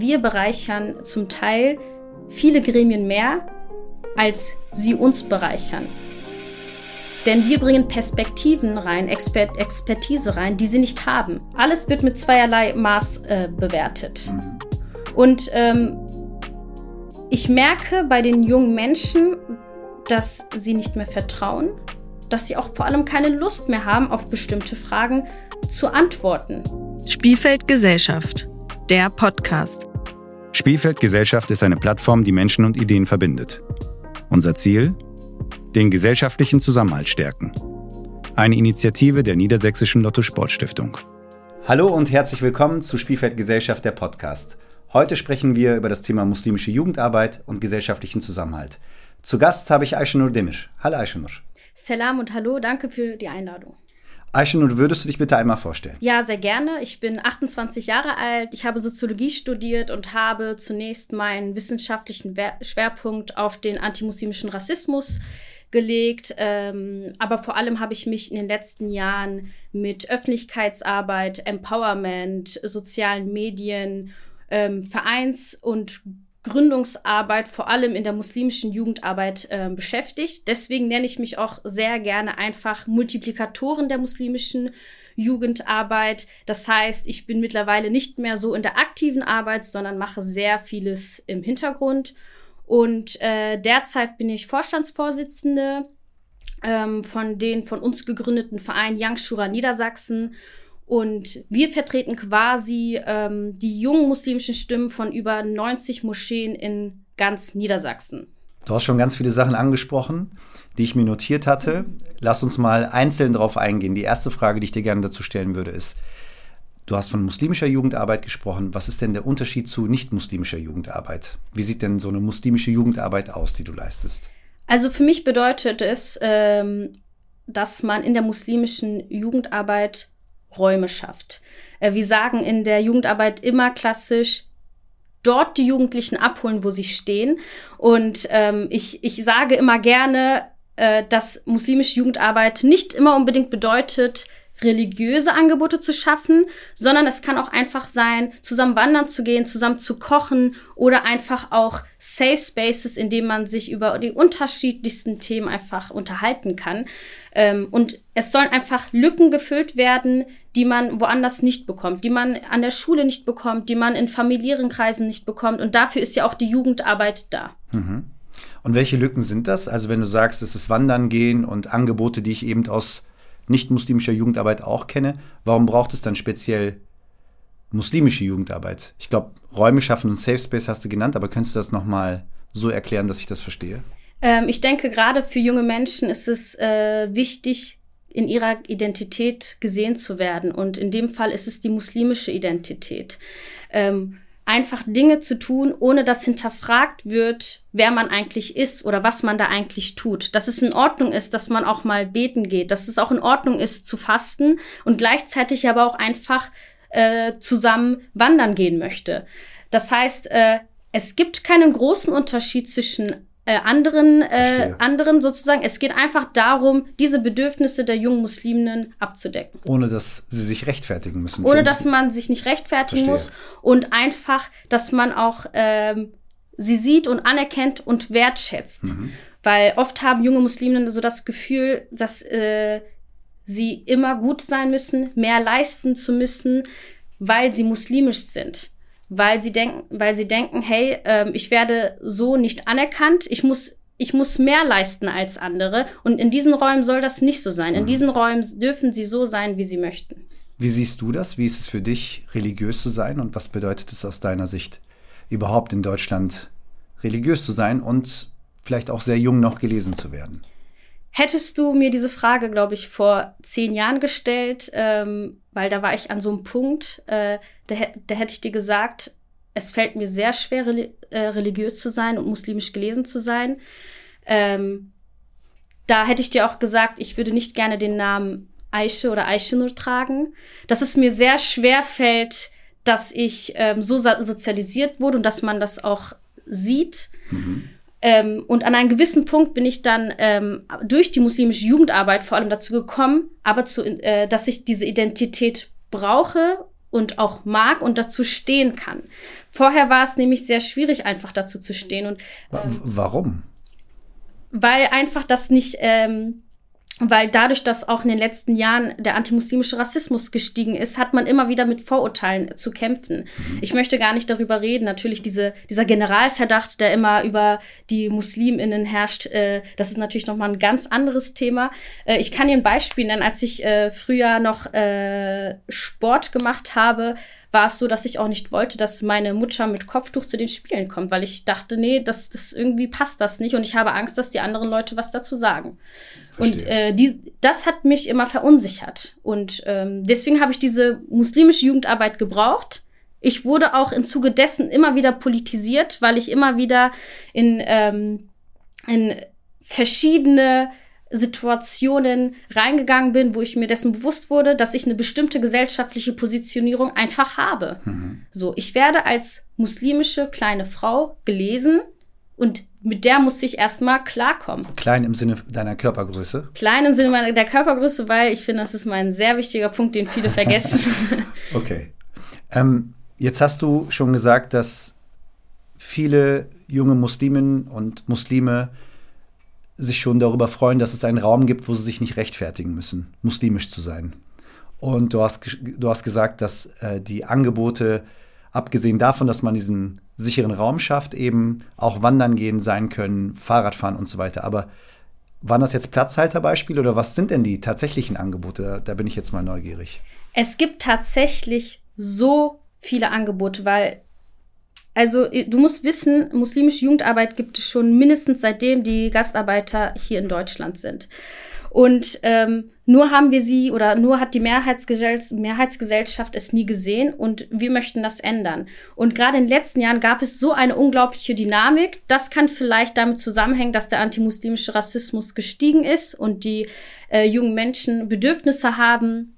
wir bereichern zum Teil viele Gremien mehr, als sie uns bereichern. Denn wir bringen Perspektiven rein, Exper Expertise rein, die sie nicht haben. Alles wird mit zweierlei Maß äh, bewertet. Mhm. Und ähm, ich merke bei den jungen Menschen, dass sie nicht mehr vertrauen, dass sie auch vor allem keine Lust mehr haben, auf bestimmte Fragen zu antworten. Spielfeld Gesellschaft, der Podcast. Spielfeld Gesellschaft ist eine Plattform, die Menschen und Ideen verbindet. Unser Ziel? Den gesellschaftlichen Zusammenhalt stärken. Eine Initiative der Niedersächsischen Lotto Sportstiftung. Hallo und herzlich willkommen zu Spielfeld Gesellschaft, der Podcast. Heute sprechen wir über das Thema muslimische Jugendarbeit und gesellschaftlichen Zusammenhalt. Zu Gast habe ich Aisha Nur Demir. Hallo Aisha Nur. Salam und hallo, danke für die Einladung. Aisha, würdest du dich bitte einmal vorstellen? Ja, sehr gerne. Ich bin 28 Jahre alt. Ich habe Soziologie studiert und habe zunächst meinen wissenschaftlichen Schwerpunkt auf den antimuslimischen Rassismus gelegt. Ähm, aber vor allem habe ich mich in den letzten Jahren mit Öffentlichkeitsarbeit, Empowerment, sozialen Medien, ähm, Vereins- und Gründungsarbeit, vor allem in der muslimischen Jugendarbeit äh, beschäftigt. Deswegen nenne ich mich auch sehr gerne einfach Multiplikatoren der muslimischen Jugendarbeit. Das heißt, ich bin mittlerweile nicht mehr so in der aktiven Arbeit, sondern mache sehr vieles im Hintergrund. Und äh, derzeit bin ich Vorstandsvorsitzende ähm, von den von uns gegründeten Verein Young Shura Niedersachsen und wir vertreten quasi ähm, die jungen muslimischen Stimmen von über 90 Moscheen in ganz Niedersachsen. Du hast schon ganz viele Sachen angesprochen, die ich mir notiert hatte. Lass uns mal einzeln darauf eingehen. Die erste Frage, die ich dir gerne dazu stellen würde, ist, du hast von muslimischer Jugendarbeit gesprochen. Was ist denn der Unterschied zu nicht-muslimischer Jugendarbeit? Wie sieht denn so eine muslimische Jugendarbeit aus, die du leistest? Also für mich bedeutet es, ähm, dass man in der muslimischen Jugendarbeit Räume schafft. Äh, wir sagen in der Jugendarbeit immer klassisch, dort die Jugendlichen abholen, wo sie stehen. Und ähm, ich, ich sage immer gerne, äh, dass muslimische Jugendarbeit nicht immer unbedingt bedeutet, religiöse Angebote zu schaffen, sondern es kann auch einfach sein, zusammen wandern zu gehen, zusammen zu kochen oder einfach auch Safe Spaces, in denen man sich über die unterschiedlichsten Themen einfach unterhalten kann. Ähm, und es sollen einfach Lücken gefüllt werden, die man woanders nicht bekommt, die man an der Schule nicht bekommt, die man in familiären Kreisen nicht bekommt. Und dafür ist ja auch die Jugendarbeit da. Mhm. Und welche Lücken sind das? Also wenn du sagst, es ist Wandern gehen und Angebote, die ich eben aus nicht-muslimischer Jugendarbeit auch kenne, warum braucht es dann speziell muslimische Jugendarbeit? Ich glaube, Räume schaffen und Safe Space hast du genannt, aber könntest du das nochmal so erklären, dass ich das verstehe? Ähm, ich denke, gerade für junge Menschen ist es äh, wichtig, in ihrer Identität gesehen zu werden. Und in dem Fall ist es die muslimische Identität. Ähm, einfach Dinge zu tun, ohne dass hinterfragt wird, wer man eigentlich ist oder was man da eigentlich tut. Dass es in Ordnung ist, dass man auch mal beten geht, dass es auch in Ordnung ist zu fasten und gleichzeitig aber auch einfach äh, zusammen wandern gehen möchte. Das heißt, äh, es gibt keinen großen Unterschied zwischen äh, anderen, äh, anderen sozusagen. Es geht einfach darum, diese Bedürfnisse der jungen Musliminnen abzudecken. Ohne dass sie sich rechtfertigen müssen. Ohne dass man sich nicht rechtfertigen Verstehe. muss und einfach, dass man auch ähm, sie sieht und anerkennt und wertschätzt. Mhm. Weil oft haben junge Musliminnen so das Gefühl, dass äh, sie immer gut sein müssen, mehr leisten zu müssen, weil sie muslimisch sind weil sie denken, weil sie denken, hey, ähm, ich werde so nicht anerkannt, ich muss ich muss mehr leisten als andere. Und in diesen Räumen soll das nicht so sein. In mhm. diesen Räumen dürfen sie so sein, wie sie möchten. Wie siehst du das? Wie ist es für dich, religiös zu sein? Und was bedeutet es aus deiner Sicht, überhaupt in Deutschland religiös zu sein und vielleicht auch sehr jung noch gelesen zu werden? Hättest du mir diese Frage, glaube ich, vor zehn Jahren gestellt, ähm, weil da war ich an so einem Punkt, äh, da, da hätte ich dir gesagt, es fällt mir sehr schwer, äh, religiös zu sein und muslimisch gelesen zu sein. Ähm, da hätte ich dir auch gesagt, ich würde nicht gerne den Namen Aische oder Aische tragen. Dass es mir sehr schwer fällt, dass ich ähm, so sozialisiert wurde und dass man das auch sieht. Mhm. Ähm, und an einem gewissen Punkt bin ich dann ähm, durch die muslimische Jugendarbeit vor allem dazu gekommen, aber zu, äh, dass ich diese Identität brauche und auch mag und dazu stehen kann. Vorher war es nämlich sehr schwierig, einfach dazu zu stehen. Und, ähm, Warum? Weil einfach das nicht ähm, weil dadurch, dass auch in den letzten Jahren der antimuslimische Rassismus gestiegen ist, hat man immer wieder mit Vorurteilen zu kämpfen. Ich möchte gar nicht darüber reden. Natürlich diese, dieser Generalverdacht, der immer über die Musliminnen herrscht, äh, das ist natürlich noch mal ein ganz anderes Thema. Äh, ich kann Ihnen ein Beispiel nennen. Als ich äh, früher noch äh, Sport gemacht habe, war es so, dass ich auch nicht wollte, dass meine Mutter mit Kopftuch zu den Spielen kommt, weil ich dachte, nee, das, das irgendwie passt das nicht und ich habe Angst, dass die anderen Leute was dazu sagen. Verstehe. Und äh, die, das hat mich immer verunsichert. Und ähm, deswegen habe ich diese muslimische Jugendarbeit gebraucht. Ich wurde auch im Zuge dessen immer wieder politisiert, weil ich immer wieder in, ähm, in verschiedene Situationen reingegangen bin, wo ich mir dessen bewusst wurde, dass ich eine bestimmte gesellschaftliche Positionierung einfach habe. Mhm. So, ich werde als muslimische kleine Frau gelesen und mit der musste ich erstmal klarkommen. Klein im Sinne deiner Körpergröße? Klein im Sinne meiner, der Körpergröße, weil ich finde, das ist mein sehr wichtiger Punkt, den viele vergessen. okay. Ähm, jetzt hast du schon gesagt, dass viele junge Musliminnen und Muslime sich schon darüber freuen, dass es einen Raum gibt, wo sie sich nicht rechtfertigen müssen, muslimisch zu sein. Und du hast, du hast gesagt, dass äh, die Angebote, abgesehen davon, dass man diesen sicheren Raum schafft, eben auch wandern gehen sein können, Fahrradfahren und so weiter. Aber waren das jetzt Platzhalterbeispiele oder was sind denn die tatsächlichen Angebote? Da, da bin ich jetzt mal neugierig. Es gibt tatsächlich so viele Angebote, weil also du musst wissen, muslimische Jugendarbeit gibt es schon mindestens seitdem die Gastarbeiter hier in Deutschland sind. Und ähm, nur haben wir sie oder nur hat die Mehrheitsgesell Mehrheitsgesellschaft es nie gesehen und wir möchten das ändern. Und gerade in den letzten Jahren gab es so eine unglaubliche Dynamik. Das kann vielleicht damit zusammenhängen, dass der antimuslimische Rassismus gestiegen ist und die äh, jungen Menschen Bedürfnisse haben,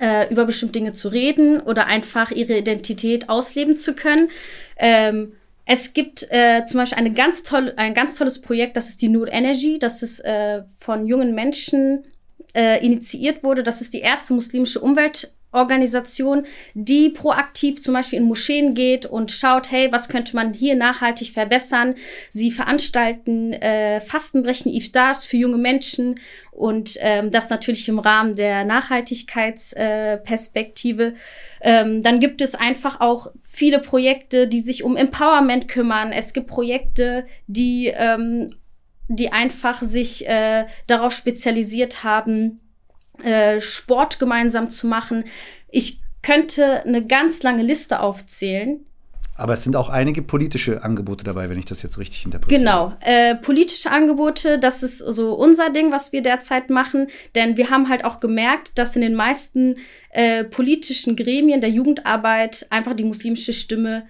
äh, über bestimmte Dinge zu reden oder einfach ihre Identität ausleben zu können. Ähm, es gibt äh, zum Beispiel eine ganz toll, ein ganz tolles Projekt, das ist die Nur Energy, das ist äh, von jungen Menschen äh, initiiert wurde. Das ist die erste muslimische Umweltorganisation, die proaktiv zum Beispiel in Moscheen geht und schaut, hey, was könnte man hier nachhaltig verbessern? Sie veranstalten äh, Fastenbrechen, Iftars für junge Menschen und ähm, das natürlich im Rahmen der Nachhaltigkeitsperspektive. Äh, ähm, dann gibt es einfach auch viele Projekte, die sich um Empowerment kümmern. Es gibt Projekte, die, ähm, die einfach sich äh, darauf spezialisiert haben, äh, Sport gemeinsam zu machen. Ich könnte eine ganz lange Liste aufzählen. Aber es sind auch einige politische Angebote dabei, wenn ich das jetzt richtig interpretiere. Genau, äh, politische Angebote, das ist so unser Ding, was wir derzeit machen. Denn wir haben halt auch gemerkt, dass in den meisten äh, politischen Gremien der Jugendarbeit einfach die muslimische Stimme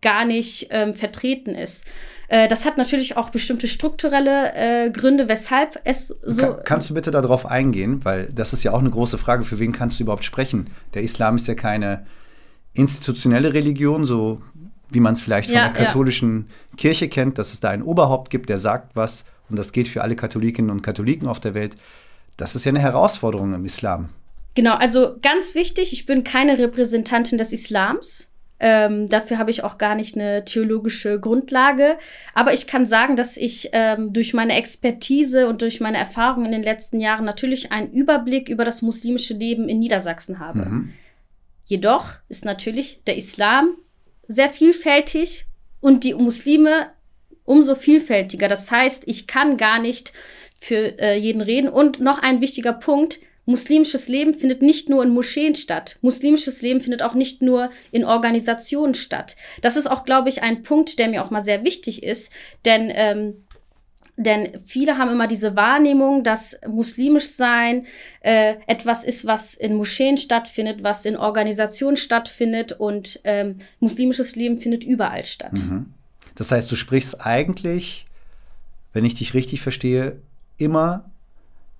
gar nicht ähm, vertreten ist. Äh, das hat natürlich auch bestimmte strukturelle äh, Gründe, weshalb es so. Kann, kannst du bitte darauf eingehen, weil das ist ja auch eine große Frage, für wen kannst du überhaupt sprechen? Der Islam ist ja keine institutionelle Religion, so wie man es vielleicht ja, von der katholischen ja. Kirche kennt, dass es da ein Oberhaupt gibt, der sagt was und das gilt für alle Katholikinnen und Katholiken auf der Welt. Das ist ja eine Herausforderung im Islam. Genau, also ganz wichtig, ich bin keine Repräsentantin des Islams. Ähm, dafür habe ich auch gar nicht eine theologische Grundlage. Aber ich kann sagen, dass ich ähm, durch meine Expertise und durch meine Erfahrung in den letzten Jahren natürlich einen Überblick über das muslimische Leben in Niedersachsen habe. Mhm. Jedoch ist natürlich der Islam sehr vielfältig und die Muslime umso vielfältiger. Das heißt, ich kann gar nicht für äh, jeden reden. Und noch ein wichtiger Punkt, muslimisches Leben findet nicht nur in Moscheen statt. Muslimisches Leben findet auch nicht nur in Organisationen statt. Das ist auch, glaube ich, ein Punkt, der mir auch mal sehr wichtig ist, denn ähm, denn viele haben immer diese Wahrnehmung, dass muslimisch sein äh, etwas ist, was in Moscheen stattfindet, was in Organisationen stattfindet und ähm, muslimisches Leben findet überall statt. Mhm. Das heißt, du sprichst eigentlich, wenn ich dich richtig verstehe, immer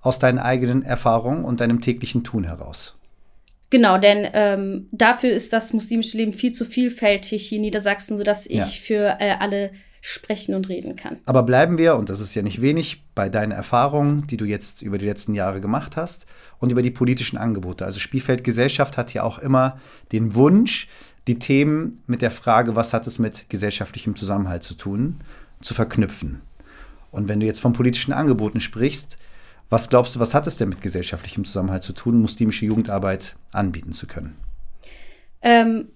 aus deinen eigenen Erfahrungen und deinem täglichen Tun heraus. Genau, denn ähm, dafür ist das muslimische Leben viel zu vielfältig hier in Niedersachsen, sodass ich ja. für äh, alle sprechen und reden kann. Aber bleiben wir, und das ist ja nicht wenig, bei deinen Erfahrungen, die du jetzt über die letzten Jahre gemacht hast und über die politischen Angebote. Also Spielfeld Gesellschaft hat ja auch immer den Wunsch, die Themen mit der Frage, was hat es mit gesellschaftlichem Zusammenhalt zu tun, zu verknüpfen. Und wenn du jetzt von politischen Angeboten sprichst, was glaubst du, was hat es denn mit gesellschaftlichem Zusammenhalt zu tun, muslimische Jugendarbeit anbieten zu können? Ähm,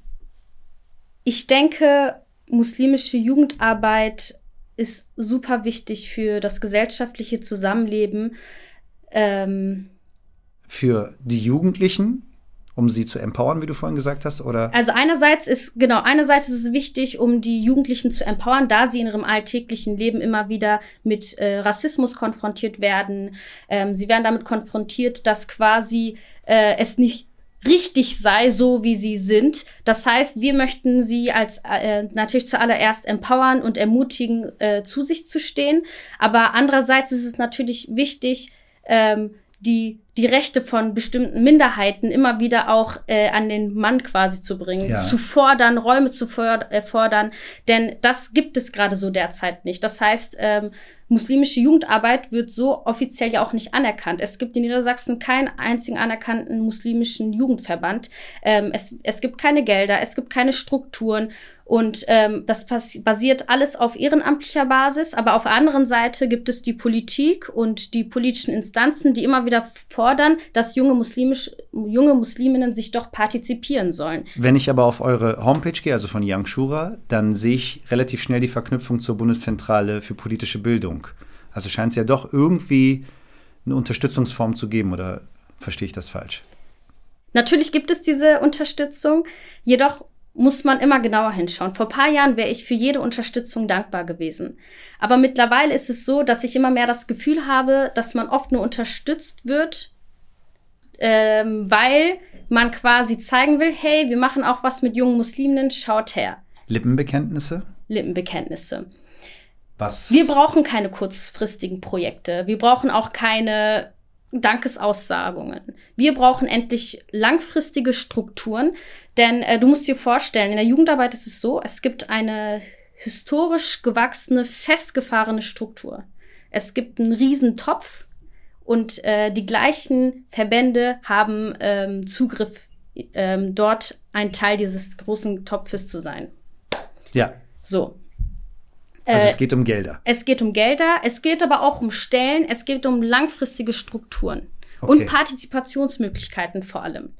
ich denke, muslimische Jugendarbeit ist super wichtig für das gesellschaftliche Zusammenleben. Ähm, für die Jugendlichen, um sie zu empowern, wie du vorhin gesagt hast, oder? Also einerseits ist genau einerseits ist es wichtig, um die Jugendlichen zu empowern, da sie in ihrem alltäglichen Leben immer wieder mit äh, Rassismus konfrontiert werden. Ähm, sie werden damit konfrontiert, dass quasi äh, es nicht richtig sei, so wie sie sind. Das heißt, wir möchten sie als äh, natürlich zuallererst empowern und ermutigen, äh, zu sich zu stehen. Aber andererseits ist es natürlich wichtig, ähm, die die Rechte von bestimmten Minderheiten immer wieder auch äh, an den Mann quasi zu bringen, ja. zu fordern, Räume zu äh, fordern, denn das gibt es gerade so derzeit nicht. Das heißt, ähm, muslimische Jugendarbeit wird so offiziell ja auch nicht anerkannt. Es gibt in Niedersachsen keinen einzigen anerkannten muslimischen Jugendverband. Ähm, es, es gibt keine Gelder, es gibt keine Strukturen und ähm, das basiert alles auf ehrenamtlicher Basis, aber auf der anderen Seite gibt es die Politik und die politischen Instanzen, die immer wieder fordern, dass junge, Muslimisch, junge Musliminnen sich doch partizipieren sollen. Wenn ich aber auf eure Homepage gehe, also von Young Shura, dann sehe ich relativ schnell die Verknüpfung zur Bundeszentrale für politische Bildung. Also scheint es ja doch irgendwie eine Unterstützungsform zu geben, oder verstehe ich das falsch? Natürlich gibt es diese Unterstützung, jedoch muss man immer genauer hinschauen. Vor paar Jahren wäre ich für jede Unterstützung dankbar gewesen. Aber mittlerweile ist es so, dass ich immer mehr das Gefühl habe, dass man oft nur unterstützt wird, ähm, weil man quasi zeigen will, hey, wir machen auch was mit jungen Musliminnen, schaut her. Lippenbekenntnisse? Lippenbekenntnisse. Was? Wir brauchen keine kurzfristigen Projekte. Wir brauchen auch keine Dankesaussagungen. Wir brauchen endlich langfristige Strukturen, denn äh, du musst dir vorstellen, in der Jugendarbeit ist es so, es gibt eine historisch gewachsene, festgefahrene Struktur. Es gibt einen Riesentopf und äh, die gleichen Verbände haben ähm, Zugriff, ähm, dort ein Teil dieses großen Topfes zu sein. Ja. So. Also es äh, geht um Gelder. Es geht um Gelder, es geht aber auch um Stellen, es geht um langfristige Strukturen okay. und Partizipationsmöglichkeiten vor allem.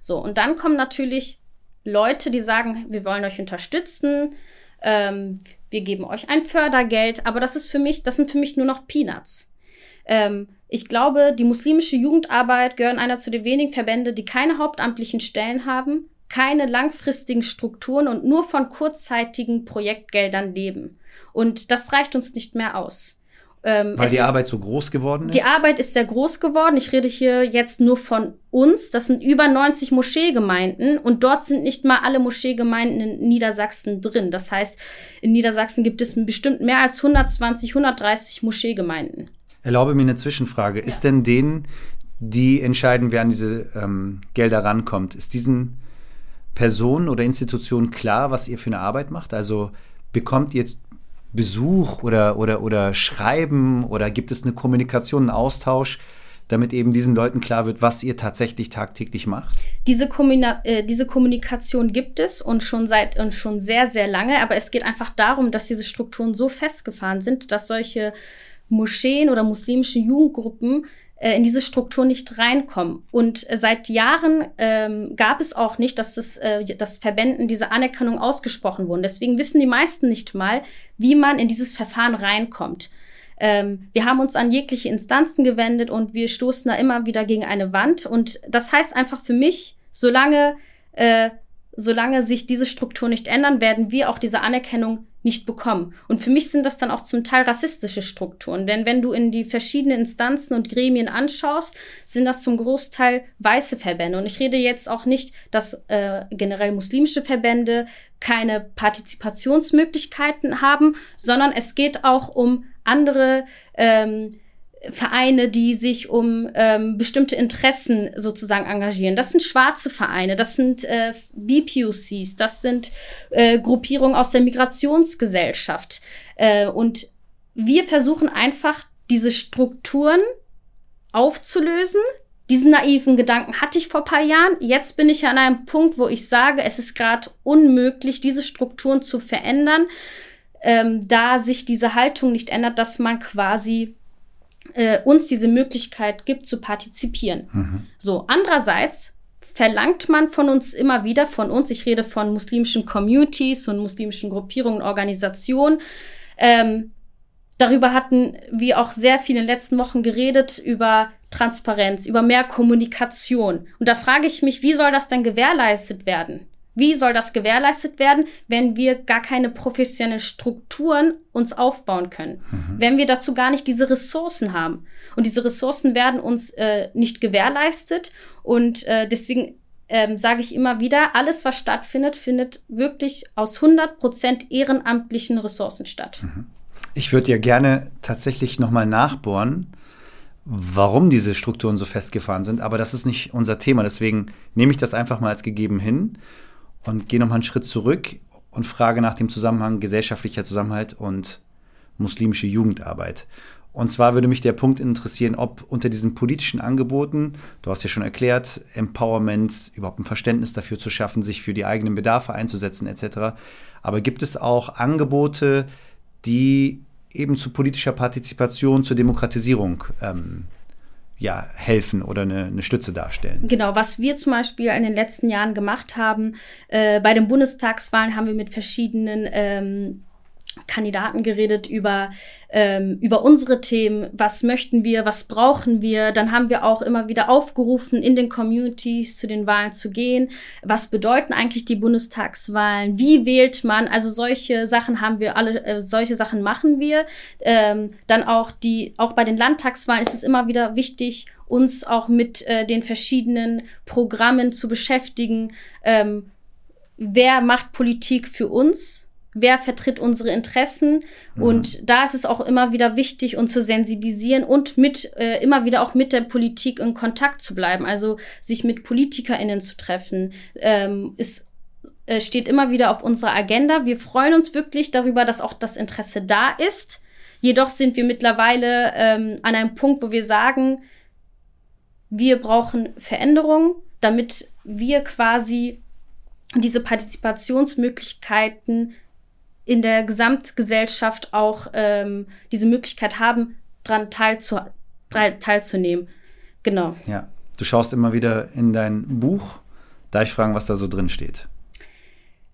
So, und dann kommen natürlich Leute, die sagen, wir wollen euch unterstützen, ähm, wir geben euch ein Fördergeld, aber das ist für mich, das sind für mich nur noch Peanuts. Ähm, ich glaube, die muslimische Jugendarbeit gehören einer zu den wenigen Verbände, die keine hauptamtlichen Stellen haben, keine langfristigen Strukturen und nur von kurzzeitigen Projektgeldern leben. Und das reicht uns nicht mehr aus. Ähm, Weil die Arbeit so groß geworden ist? Die Arbeit ist sehr groß geworden. Ich rede hier jetzt nur von uns. Das sind über 90 Moscheegemeinden und dort sind nicht mal alle Moscheegemeinden in Niedersachsen drin. Das heißt, in Niedersachsen gibt es bestimmt mehr als 120, 130 Moscheegemeinden. Erlaube mir eine Zwischenfrage. Ja. Ist denn denen, die entscheiden, wer an diese ähm, Gelder rankommt, ist diesen Personen oder Institutionen klar, was ihr für eine Arbeit macht? Also bekommt ihr Besuch oder, oder, oder Schreiben oder gibt es eine Kommunikation, einen Austausch, damit eben diesen Leuten klar wird, was ihr tatsächlich tagtäglich macht? Diese, Kommuna äh, diese Kommunikation gibt es und schon seit und schon sehr, sehr lange, aber es geht einfach darum, dass diese Strukturen so festgefahren sind, dass solche Moscheen oder muslimische Jugendgruppen äh, in diese Struktur nicht reinkommen. Und äh, seit Jahren ähm, gab es auch nicht, dass, das, äh, dass Verbänden diese Anerkennung ausgesprochen wurden. Deswegen wissen die meisten nicht mal, wie man in dieses Verfahren reinkommt. Ähm, wir haben uns an jegliche Instanzen gewendet und wir stoßen da immer wieder gegen eine Wand. Und das heißt einfach für mich, solange, äh, solange sich diese Struktur nicht ändern, werden wir auch diese Anerkennung nicht bekommen. Und für mich sind das dann auch zum Teil rassistische Strukturen. Denn wenn du in die verschiedenen Instanzen und Gremien anschaust, sind das zum Großteil weiße Verbände. Und ich rede jetzt auch nicht, dass äh, generell muslimische Verbände keine Partizipationsmöglichkeiten haben, sondern es geht auch um andere ähm, Vereine, die sich um ähm, bestimmte Interessen sozusagen engagieren. Das sind schwarze Vereine, das sind äh, BPUCs, das sind äh, Gruppierungen aus der Migrationsgesellschaft. Äh, und wir versuchen einfach, diese Strukturen aufzulösen. Diesen naiven Gedanken hatte ich vor paar Jahren. Jetzt bin ich an einem Punkt, wo ich sage, es ist gerade unmöglich, diese Strukturen zu verändern, ähm, da sich diese Haltung nicht ändert, dass man quasi äh, uns diese Möglichkeit gibt zu partizipieren. Mhm. So, andererseits verlangt man von uns immer wieder, von uns, ich rede von muslimischen Communities und muslimischen Gruppierungen, Organisationen, ähm, darüber hatten wir auch sehr viel in den letzten Wochen geredet, über Transparenz, über mehr Kommunikation. Und da frage ich mich, wie soll das denn gewährleistet werden? Wie soll das gewährleistet werden, wenn wir gar keine professionellen Strukturen uns aufbauen können? Mhm. Wenn wir dazu gar nicht diese Ressourcen haben. Und diese Ressourcen werden uns äh, nicht gewährleistet. Und äh, deswegen ähm, sage ich immer wieder, alles, was stattfindet, findet wirklich aus 100 Prozent ehrenamtlichen Ressourcen statt. Mhm. Ich würde ja gerne tatsächlich nochmal nachbohren, warum diese Strukturen so festgefahren sind, aber das ist nicht unser Thema. Deswegen nehme ich das einfach mal als gegeben hin und gehe nochmal einen Schritt zurück und frage nach dem Zusammenhang gesellschaftlicher Zusammenhalt und muslimische Jugendarbeit. Und zwar würde mich der Punkt interessieren, ob unter diesen politischen Angeboten, du hast ja schon erklärt, Empowerment, überhaupt ein Verständnis dafür zu schaffen, sich für die eigenen Bedarfe einzusetzen etc. Aber gibt es auch Angebote, die eben zu politischer Partizipation, zur Demokratisierung ähm, ja, helfen oder eine, eine, Stütze darstellen. Genau, was wir zum Beispiel in den letzten Jahren gemacht haben, äh, bei den Bundestagswahlen haben wir mit verschiedenen ähm, Kandidaten geredet über, ähm, über unsere Themen, was möchten wir, was brauchen wir. Dann haben wir auch immer wieder aufgerufen, in den Communities zu den Wahlen zu gehen. Was bedeuten eigentlich die Bundestagswahlen? Wie wählt man? Also solche Sachen haben wir alle, äh, solche Sachen machen wir. Ähm, dann auch die, auch bei den Landtagswahlen ist es immer wieder wichtig, uns auch mit äh, den verschiedenen Programmen zu beschäftigen. Ähm, wer macht Politik für uns? Wer vertritt unsere Interessen. Mhm. Und da ist es auch immer wieder wichtig, uns zu sensibilisieren und mit äh, immer wieder auch mit der Politik in Kontakt zu bleiben. Also sich mit PolitikerInnen zu treffen, ähm, ist äh, steht immer wieder auf unserer Agenda. Wir freuen uns wirklich darüber, dass auch das Interesse da ist. Jedoch sind wir mittlerweile ähm, an einem Punkt, wo wir sagen, wir brauchen Veränderungen, damit wir quasi diese Partizipationsmöglichkeiten in der Gesamtgesellschaft auch ähm, diese Möglichkeit haben, daran teilzu teilzunehmen. Genau. Ja, du schaust immer wieder in dein Buch. Darf ich fragen, was da so drin steht?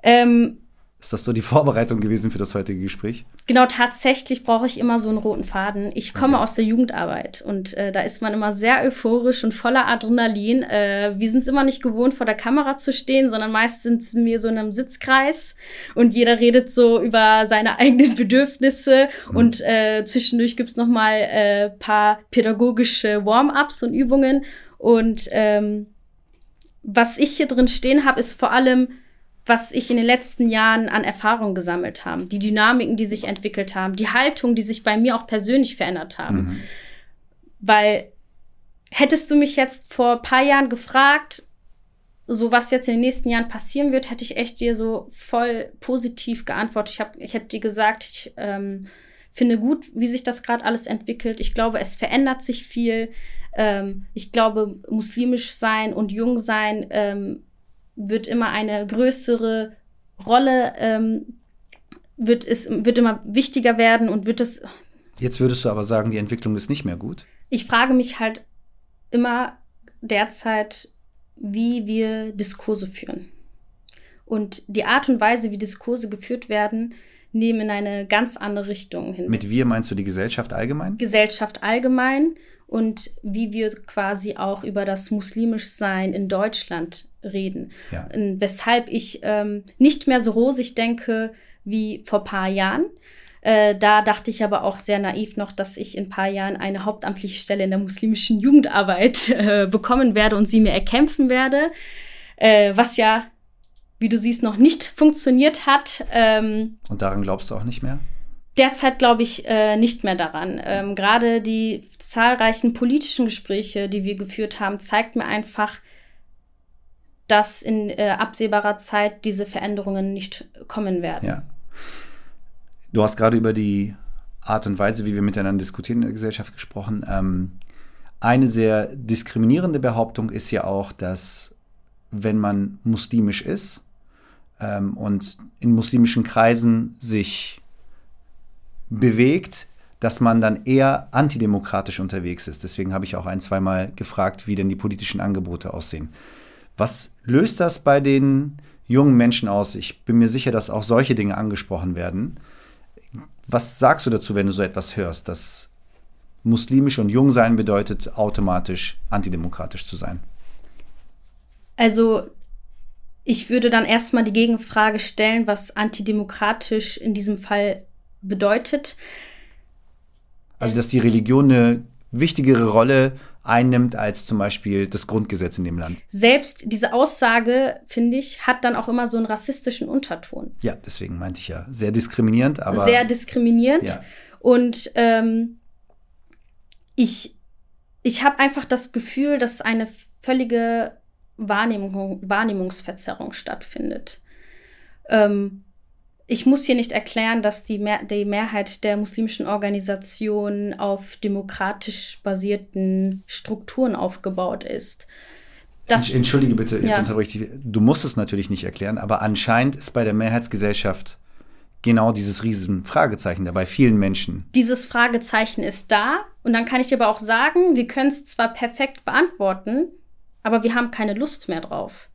Ähm, ist das so die Vorbereitung gewesen für das heutige Gespräch? Genau, tatsächlich brauche ich immer so einen roten Faden. Ich komme okay. aus der Jugendarbeit und äh, da ist man immer sehr euphorisch und voller Adrenalin. Äh, wir sind es immer nicht gewohnt, vor der Kamera zu stehen, sondern meist sind wir so in einem Sitzkreis und jeder redet so über seine eigenen Bedürfnisse mhm. und äh, zwischendurch gibt's noch mal äh, paar pädagogische Warm-ups und Übungen und ähm, was ich hier drin stehen habe, ist vor allem was ich in den letzten Jahren an Erfahrung gesammelt habe, die Dynamiken, die sich entwickelt haben, die Haltung, die sich bei mir auch persönlich verändert haben. Mhm. Weil hättest du mich jetzt vor ein paar Jahren gefragt, so was jetzt in den nächsten Jahren passieren wird, hätte ich echt dir so voll positiv geantwortet. Ich, hab, ich hätte dir gesagt, ich ähm, finde gut, wie sich das gerade alles entwickelt. Ich glaube, es verändert sich viel. Ähm, ich glaube, muslimisch sein und jung sein ähm, wird immer eine größere Rolle, ähm, wird es wird immer wichtiger werden und wird es. Jetzt würdest du aber sagen, die Entwicklung ist nicht mehr gut. Ich frage mich halt immer derzeit, wie wir Diskurse führen. Und die Art und Weise, wie Diskurse geführt werden, nehmen in eine ganz andere Richtung hin. Mit wir meinst du die Gesellschaft allgemein? Gesellschaft allgemein und wie wir quasi auch über das muslimisch Sein in Deutschland reden. Ja. Weshalb ich ähm, nicht mehr so rosig denke wie vor paar Jahren. Äh, da dachte ich aber auch sehr naiv noch, dass ich in ein paar Jahren eine hauptamtliche Stelle in der muslimischen Jugendarbeit äh, bekommen werde und sie mir erkämpfen werde. Äh, was ja, wie du siehst, noch nicht funktioniert hat. Ähm, und daran glaubst du auch nicht mehr? derzeit glaube ich äh, nicht mehr daran. Ähm, Gerade die zahlreichen politischen Gespräche, die wir geführt haben, zeigt mir einfach, dass in äh, absehbarer Zeit diese Veränderungen nicht kommen werden. Ja. Du hast gerade über die Art und Weise, wie wir miteinander diskutieren in der Gesellschaft gesprochen. Ähm, eine sehr diskriminierende Behauptung ist ja auch, dass wenn man muslimisch ist ähm, und in muslimischen Kreisen sich bewegt, dass man dann eher antidemokratisch unterwegs ist. Deswegen habe ich auch ein, zweimal gefragt, wie denn die politischen Angebote aussehen. Was löst das bei den jungen Menschen aus? Ich bin mir sicher, dass auch solche Dinge angesprochen werden. Was sagst du dazu, wenn du so etwas hörst, dass muslimisch und jung sein bedeutet, automatisch antidemokratisch zu sein? Also ich würde dann erstmal die Gegenfrage stellen, was antidemokratisch in diesem Fall bedeutet. Also dass die Religion eine wichtigere Rolle einnimmt als zum Beispiel das Grundgesetz in dem Land. Selbst diese Aussage, finde ich, hat dann auch immer so einen rassistischen Unterton. Ja, deswegen meinte ich ja, sehr diskriminierend, aber. Sehr diskriminierend. Ja. Und ähm, ich, ich habe einfach das Gefühl, dass eine völlige Wahrnehmung, Wahrnehmungsverzerrung stattfindet. Ähm, ich muss hier nicht erklären, dass die, Mehr die Mehrheit der muslimischen Organisationen auf demokratisch basierten Strukturen aufgebaut ist. Das, Entschuldige bitte, jetzt ja. unterbreche ich. Du musst es natürlich nicht erklären, aber anscheinend ist bei der Mehrheitsgesellschaft genau dieses riesen Fragezeichen da bei vielen Menschen. Dieses Fragezeichen ist da und dann kann ich dir aber auch sagen, wir können es zwar perfekt beantworten, aber wir haben keine Lust mehr drauf.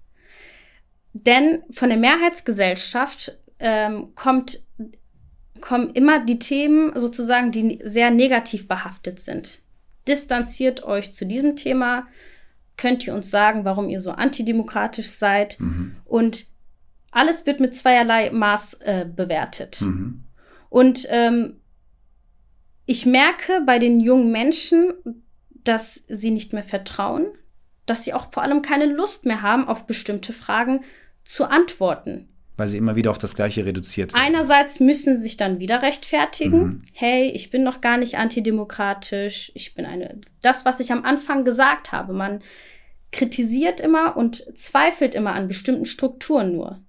Denn von der Mehrheitsgesellschaft ähm, kommt, kommen immer die Themen sozusagen, die sehr negativ behaftet sind. Distanziert euch zu diesem Thema. Könnt ihr uns sagen, warum ihr so antidemokratisch seid? Mhm. Und alles wird mit zweierlei Maß äh, bewertet. Mhm. Und ähm, ich merke bei den jungen Menschen, dass sie nicht mehr vertrauen, dass sie auch vor allem keine Lust mehr haben, auf bestimmte Fragen zu antworten weil sie immer wieder auf das Gleiche reduziert werden. Einerseits müssen sie sich dann wieder rechtfertigen. Mhm. Hey, ich bin doch gar nicht antidemokratisch. Ich bin eine. Das, was ich am Anfang gesagt habe, man kritisiert immer und zweifelt immer an bestimmten Strukturen nur.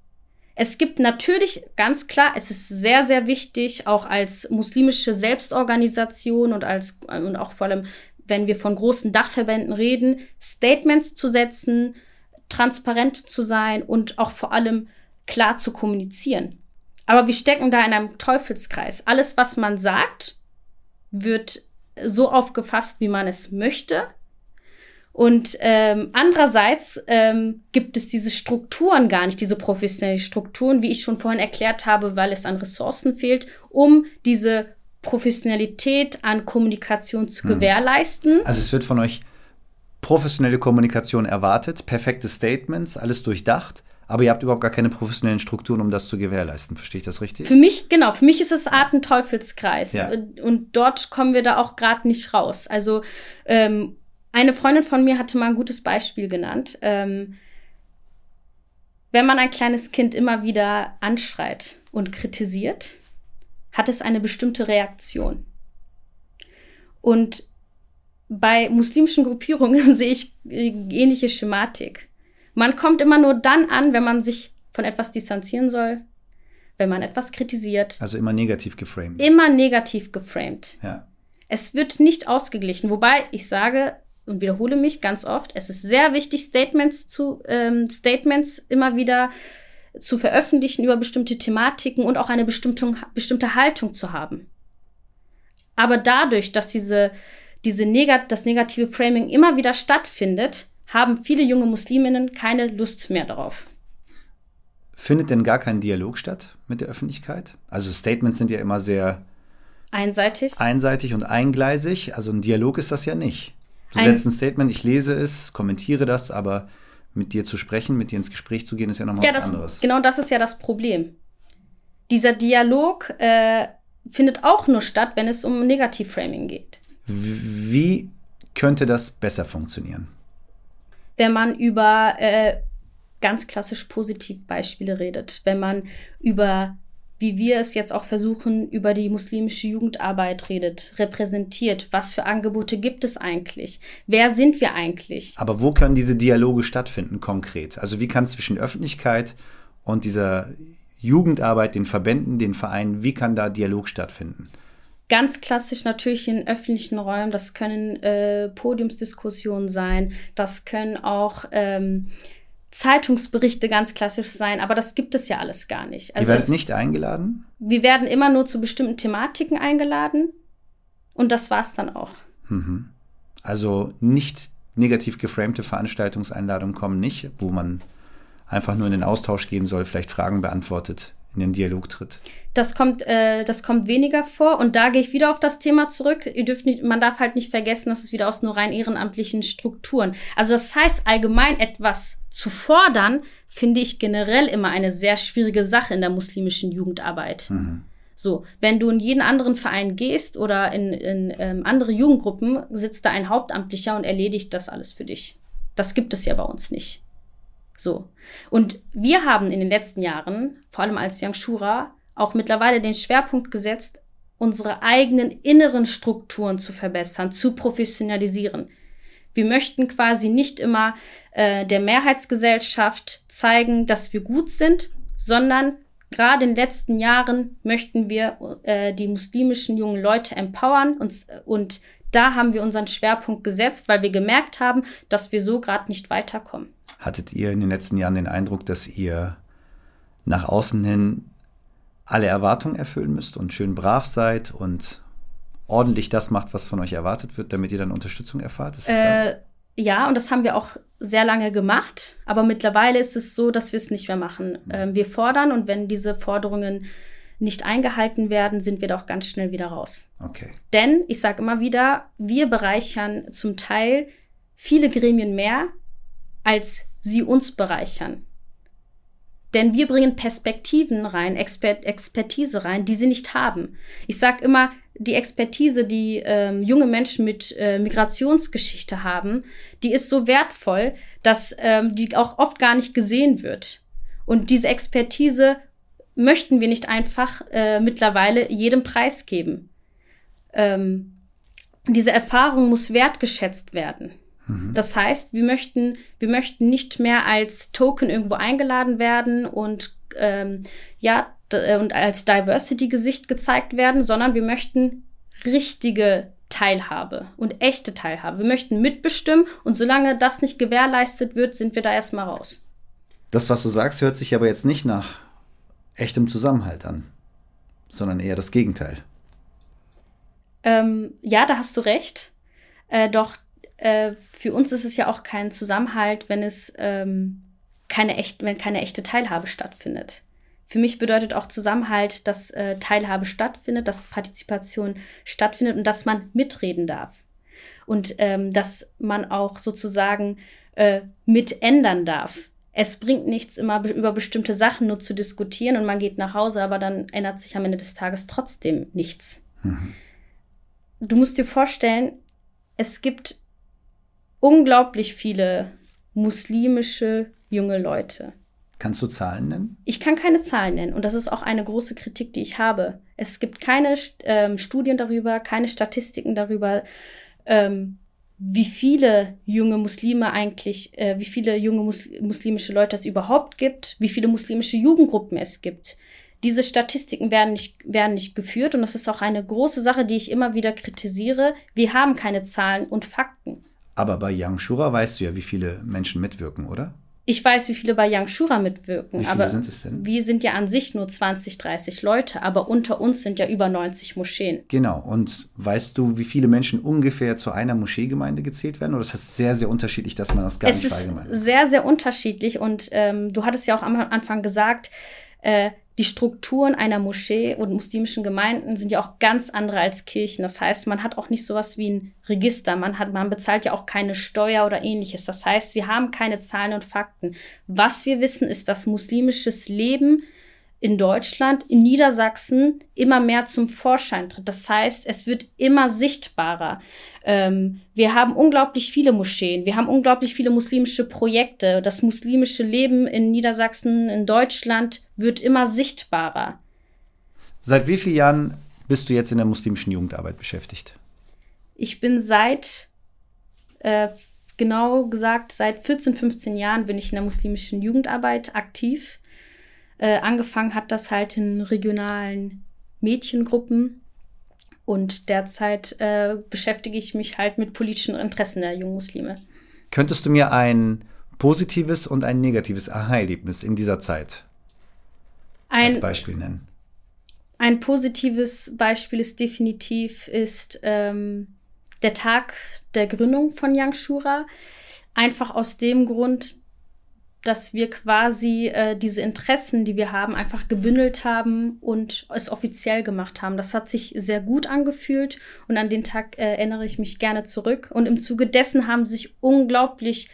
Es gibt natürlich ganz klar, es ist sehr, sehr wichtig, auch als muslimische Selbstorganisation und als und auch vor allem, wenn wir von großen Dachverbänden reden, Statements zu setzen, transparent zu sein und auch vor allem klar zu kommunizieren. Aber wir stecken da in einem Teufelskreis. Alles, was man sagt, wird so aufgefasst, wie man es möchte. Und ähm, andererseits ähm, gibt es diese Strukturen gar nicht, diese professionellen Strukturen, wie ich schon vorhin erklärt habe, weil es an Ressourcen fehlt, um diese Professionalität an Kommunikation zu hm. gewährleisten. Also es wird von euch professionelle Kommunikation erwartet, perfekte Statements, alles durchdacht aber ihr habt überhaupt gar keine professionellen Strukturen, um das zu gewährleisten. Verstehe ich das richtig? Für mich, genau, für mich ist es Art ein Teufelskreis. Ja. Und dort kommen wir da auch gerade nicht raus. Also ähm, eine Freundin von mir hatte mal ein gutes Beispiel genannt. Ähm, wenn man ein kleines Kind immer wieder anschreit und kritisiert, hat es eine bestimmte Reaktion. Und bei muslimischen Gruppierungen sehe ich ähnliche Schematik. Man kommt immer nur dann an, wenn man sich von etwas distanzieren soll, wenn man etwas kritisiert. Also immer negativ geframed. Immer negativ geframed. Ja. Es wird nicht ausgeglichen. Wobei ich sage und wiederhole mich ganz oft, es ist sehr wichtig, Statements zu ähm, Statements immer wieder zu veröffentlichen über bestimmte Thematiken und auch eine bestimmte, bestimmte Haltung zu haben. Aber dadurch, dass diese, diese Negat das negative Framing immer wieder stattfindet, haben viele junge Musliminnen keine Lust mehr darauf. Findet denn gar kein Dialog statt mit der Öffentlichkeit? Also Statements sind ja immer sehr einseitig. Einseitig und eingleisig. Also ein Dialog ist das ja nicht. Du ein setzt ein Statement, ich lese es, kommentiere das, aber mit dir zu sprechen, mit dir ins Gespräch zu gehen, ist ja nochmal ja, was das, anderes. Genau das ist ja das Problem. Dieser Dialog äh, findet auch nur statt, wenn es um Negativframing geht. Wie könnte das besser funktionieren? Wenn man über äh, ganz klassisch Positivbeispiele redet, wenn man über wie wir es jetzt auch versuchen, über die muslimische Jugendarbeit redet, repräsentiert. Was für Angebote gibt es eigentlich? Wer sind wir eigentlich? Aber wo können diese Dialoge stattfinden konkret? Also wie kann zwischen Öffentlichkeit und dieser Jugendarbeit, den Verbänden, den Vereinen, wie kann da Dialog stattfinden? Ganz klassisch natürlich in öffentlichen Räumen. Das können äh, Podiumsdiskussionen sein. Das können auch ähm, Zeitungsberichte ganz klassisch sein, aber das gibt es ja alles gar nicht. Also Ihr werdet nicht eingeladen? Wir werden immer nur zu bestimmten Thematiken eingeladen und das war's dann auch. Mhm. Also nicht negativ geframte Veranstaltungseinladungen kommen nicht, wo man einfach nur in den Austausch gehen soll, vielleicht Fragen beantwortet in den Dialog tritt. Das kommt, äh, das kommt weniger vor. Und da gehe ich wieder auf das Thema zurück. Ihr dürft nicht, man darf halt nicht vergessen, dass es wieder aus nur rein ehrenamtlichen Strukturen. Also das heißt, allgemein etwas zu fordern, finde ich generell immer eine sehr schwierige Sache in der muslimischen Jugendarbeit. Mhm. So, wenn du in jeden anderen Verein gehst oder in, in ähm, andere Jugendgruppen, sitzt da ein Hauptamtlicher und erledigt das alles für dich. Das gibt es ja bei uns nicht. So. Und wir haben in den letzten Jahren, vor allem als Young Shura, auch mittlerweile den Schwerpunkt gesetzt, unsere eigenen inneren Strukturen zu verbessern, zu professionalisieren. Wir möchten quasi nicht immer äh, der Mehrheitsgesellschaft zeigen, dass wir gut sind, sondern gerade in den letzten Jahren möchten wir äh, die muslimischen jungen Leute empowern und, und da haben wir unseren Schwerpunkt gesetzt, weil wir gemerkt haben, dass wir so gerade nicht weiterkommen. Hattet ihr in den letzten Jahren den Eindruck, dass ihr nach außen hin alle Erwartungen erfüllen müsst und schön brav seid und ordentlich das macht, was von euch erwartet wird, damit ihr dann Unterstützung erfahrt? Ist äh, ja, und das haben wir auch sehr lange gemacht. Aber mittlerweile ist es so, dass wir es nicht mehr machen. Ja. Ähm, wir fordern und wenn diese Forderungen nicht eingehalten werden, sind wir doch ganz schnell wieder raus. Okay. Denn ich sage immer wieder, wir bereichern zum Teil viele Gremien mehr, als sie uns bereichern. Denn wir bringen Perspektiven rein, Exper Expertise rein, die sie nicht haben. Ich sage immer, die Expertise, die ähm, junge Menschen mit äh, Migrationsgeschichte haben, die ist so wertvoll, dass ähm, die auch oft gar nicht gesehen wird. Und diese Expertise möchten wir nicht einfach äh, mittlerweile jedem Preis geben. Ähm, diese Erfahrung muss wertgeschätzt werden. Mhm. Das heißt, wir möchten, wir möchten nicht mehr als Token irgendwo eingeladen werden und ähm, ja äh, und als Diversity-Gesicht gezeigt werden, sondern wir möchten richtige Teilhabe und echte Teilhabe. Wir möchten mitbestimmen und solange das nicht gewährleistet wird, sind wir da erstmal raus. Das, was du sagst, hört sich aber jetzt nicht nach echtem Zusammenhalt an, sondern eher das Gegenteil. Ähm, ja, da hast du recht. Äh, doch äh, für uns ist es ja auch kein Zusammenhalt, wenn es ähm, keine echt, wenn keine echte Teilhabe stattfindet. Für mich bedeutet auch Zusammenhalt, dass äh, Teilhabe stattfindet, dass Partizipation stattfindet und dass man mitreden darf. Und ähm, dass man auch sozusagen äh, mitändern darf. Es bringt nichts, immer be über bestimmte Sachen nur zu diskutieren und man geht nach Hause, aber dann ändert sich am Ende des Tages trotzdem nichts. Mhm. Du musst dir vorstellen, es gibt unglaublich viele muslimische junge Leute. Kannst du Zahlen nennen? Ich kann keine Zahlen nennen und das ist auch eine große Kritik, die ich habe. Es gibt keine ähm, Studien darüber, keine Statistiken darüber, ähm, wie viele junge Muslime eigentlich, äh, wie viele junge Mus muslimische Leute es überhaupt gibt, wie viele muslimische Jugendgruppen es gibt. Diese Statistiken werden nicht, werden nicht geführt und das ist auch eine große Sache, die ich immer wieder kritisiere. Wir haben keine Zahlen und Fakten. Aber bei Young Shura weißt du ja, wie viele Menschen mitwirken, oder? Ich weiß, wie viele bei Young Shura mitwirken. Wie viele aber sind es denn? Wir sind ja an sich nur 20, 30 Leute, aber unter uns sind ja über 90 Moscheen. Genau. Und weißt du, wie viele Menschen ungefähr zu einer Moscheegemeinde gezählt werden? Oder ist das sehr, sehr unterschiedlich, dass man das gar es nicht verallgemeinert? Es ist sehr, sehr unterschiedlich. Und ähm, du hattest ja auch am Anfang gesagt, äh, die Strukturen einer Moschee und muslimischen Gemeinden sind ja auch ganz andere als Kirchen. Das heißt, man hat auch nicht sowas wie ein Register. Man hat, man bezahlt ja auch keine Steuer oder ähnliches. Das heißt, wir haben keine Zahlen und Fakten. Was wir wissen, ist, dass muslimisches Leben in Deutschland, in Niedersachsen immer mehr zum Vorschein tritt. Das heißt, es wird immer sichtbarer. Ähm, wir haben unglaublich viele Moscheen, wir haben unglaublich viele muslimische Projekte. Das muslimische Leben in Niedersachsen, in Deutschland wird immer sichtbarer. Seit wie vielen Jahren bist du jetzt in der muslimischen Jugendarbeit beschäftigt? Ich bin seit, äh, genau gesagt, seit 14, 15 Jahren bin ich in der muslimischen Jugendarbeit aktiv. Äh, angefangen hat das halt in regionalen Mädchengruppen. Und derzeit äh, beschäftige ich mich halt mit politischen Interessen der jungen Muslime. Könntest du mir ein positives und ein negatives Aha-Erlebnis in dieser Zeit ein, als Beispiel nennen? Ein positives Beispiel ist definitiv ist ähm, der Tag der Gründung von Young Shura. Einfach aus dem Grund, dass wir quasi äh, diese Interessen, die wir haben, einfach gebündelt haben und es offiziell gemacht haben. Das hat sich sehr gut angefühlt und an den Tag äh, erinnere ich mich gerne zurück. Und im Zuge dessen haben sich unglaublich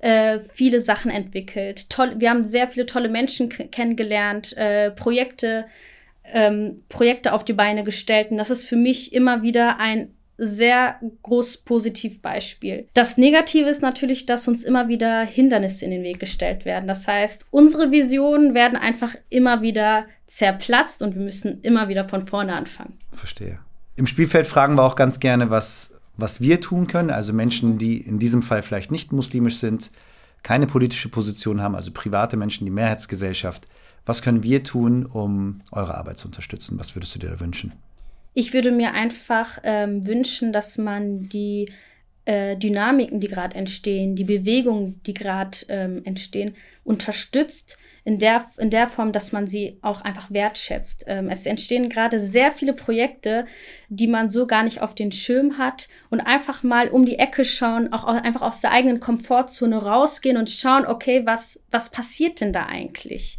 äh, viele Sachen entwickelt. Toll, wir haben sehr viele tolle Menschen kennengelernt, äh, Projekte ähm, Projekte auf die Beine gestellt. Und das ist für mich immer wieder ein sehr groß Positivbeispiel. Das Negative ist natürlich, dass uns immer wieder Hindernisse in den Weg gestellt werden. Das heißt, unsere Visionen werden einfach immer wieder zerplatzt und wir müssen immer wieder von vorne anfangen. Verstehe. Im Spielfeld fragen wir auch ganz gerne, was, was wir tun können. Also Menschen, die in diesem Fall vielleicht nicht muslimisch sind, keine politische Position haben, also private Menschen, die Mehrheitsgesellschaft. Was können wir tun, um eure Arbeit zu unterstützen? Was würdest du dir da wünschen? Ich würde mir einfach ähm, wünschen, dass man die äh, Dynamiken, die gerade entstehen, die Bewegungen, die gerade ähm, entstehen, unterstützt in der, in der Form, dass man sie auch einfach wertschätzt. Ähm, es entstehen gerade sehr viele Projekte, die man so gar nicht auf den Schirm hat und einfach mal um die Ecke schauen, auch einfach aus der eigenen Komfortzone rausgehen und schauen, okay, was, was passiert denn da eigentlich?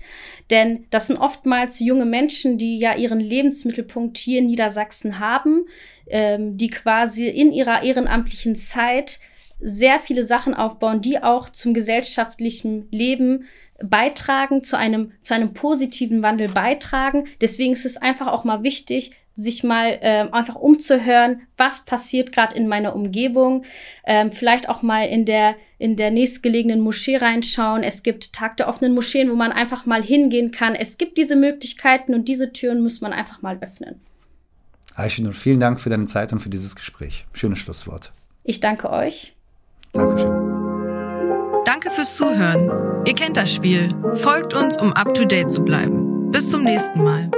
Denn das sind oftmals junge Menschen, die ja ihren Lebensmittelpunkt hier in Niedersachsen haben, ähm, die quasi in ihrer ehrenamtlichen Zeit sehr viele Sachen aufbauen, die auch zum gesellschaftlichen Leben beitragen, zu einem, zu einem positiven Wandel beitragen. Deswegen ist es einfach auch mal wichtig, sich mal ähm, einfach umzuhören, was passiert gerade in meiner Umgebung. Ähm, vielleicht auch mal in der, in der nächstgelegenen Moschee reinschauen. Es gibt Tag der offenen Moscheen, wo man einfach mal hingehen kann. Es gibt diese Möglichkeiten und diese Türen muss man einfach mal öffnen. Aishinur, vielen Dank für deine Zeit und für dieses Gespräch. Schönes Schlusswort. Ich danke euch. Dankeschön. Danke fürs Zuhören. Ihr kennt das Spiel. Folgt uns, um up to date zu bleiben. Bis zum nächsten Mal.